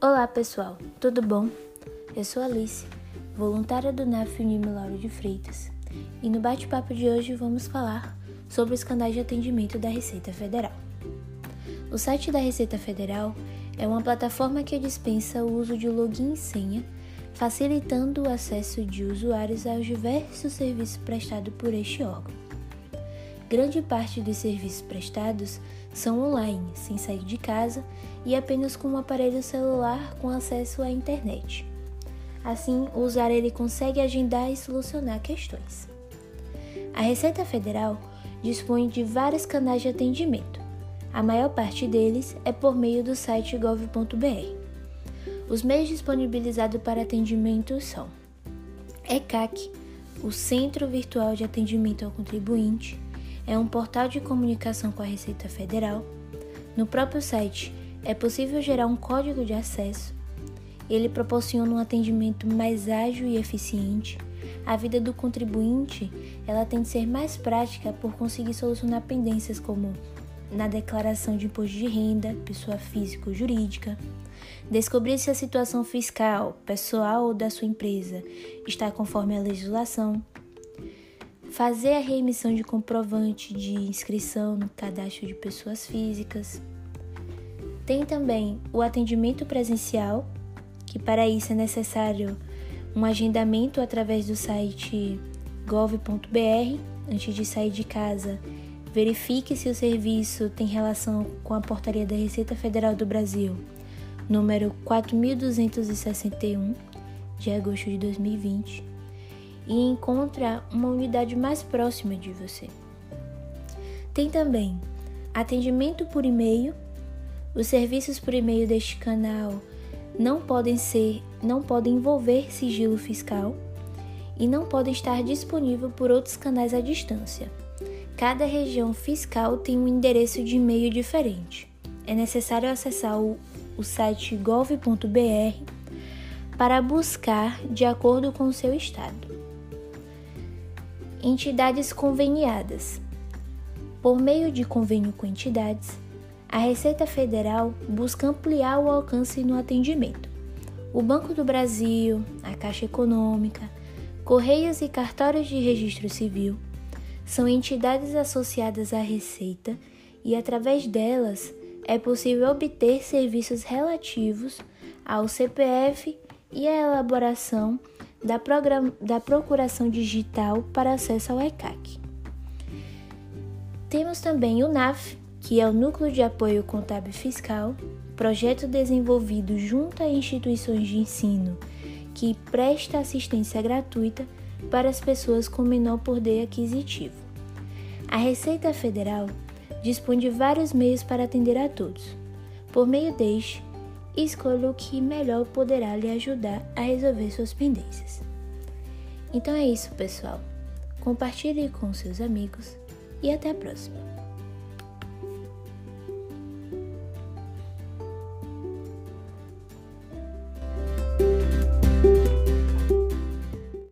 Olá pessoal, tudo bom? Eu sou Alice, voluntária do NAF Unime Lauro de Freitas, e no bate-papo de hoje vamos falar sobre os canais de atendimento da Receita Federal. O site da Receita Federal é uma plataforma que dispensa o uso de login e senha, facilitando o acesso de usuários aos diversos serviços prestados por este órgão. Grande parte dos serviços prestados são online, sem sair de casa e apenas com um aparelho celular com acesso à internet. Assim, o usuário ele consegue agendar e solucionar questões. A Receita Federal dispõe de vários canais de atendimento. A maior parte deles é por meio do site gov.br. Os meios disponibilizados para atendimento são ECAC, o Centro Virtual de Atendimento ao Contribuinte, é um portal de comunicação com a Receita Federal. No próprio site é possível gerar um código de acesso. Ele proporciona um atendimento mais ágil e eficiente. A vida do contribuinte ela tem de ser mais prática por conseguir solucionar pendências como na declaração de imposto de renda, pessoa física ou jurídica, descobrir se a situação fiscal, pessoal ou da sua empresa está conforme a legislação, fazer a reemissão de comprovante de inscrição no cadastro de pessoas físicas. Tem também o atendimento presencial, que para isso é necessário um agendamento através do site gov.br. Antes de sair de casa, verifique se o serviço tem relação com a portaria da Receita Federal do Brasil, número 4261, de agosto de 2020 e encontra uma unidade mais próxima de você. Tem também atendimento por e-mail. Os serviços por e-mail deste canal não podem ser, não podem envolver sigilo fiscal e não podem estar disponível por outros canais à distância. Cada região fiscal tem um endereço de e-mail diferente. É necessário acessar o, o site gov.br para buscar de acordo com o seu estado. Entidades conveniadas. Por meio de convênio com entidades, a Receita Federal busca ampliar o alcance no atendimento. O Banco do Brasil, a Caixa Econômica, Correios e Cartórios de Registro Civil são entidades associadas à Receita e, através delas, é possível obter serviços relativos ao CPF e à elaboração da, da Procuração Digital para acesso ao ECAC. Temos também o NAF, que é o Núcleo de Apoio Contábil Fiscal, projeto desenvolvido junto a instituições de ensino que presta assistência gratuita para as pessoas com menor poder aquisitivo. A Receita Federal dispõe de vários meios para atender a todos. Por meio deste, escolha o que melhor poderá lhe ajudar a resolver suas pendências. Então é isso, pessoal. Compartilhe com seus amigos e até a próxima.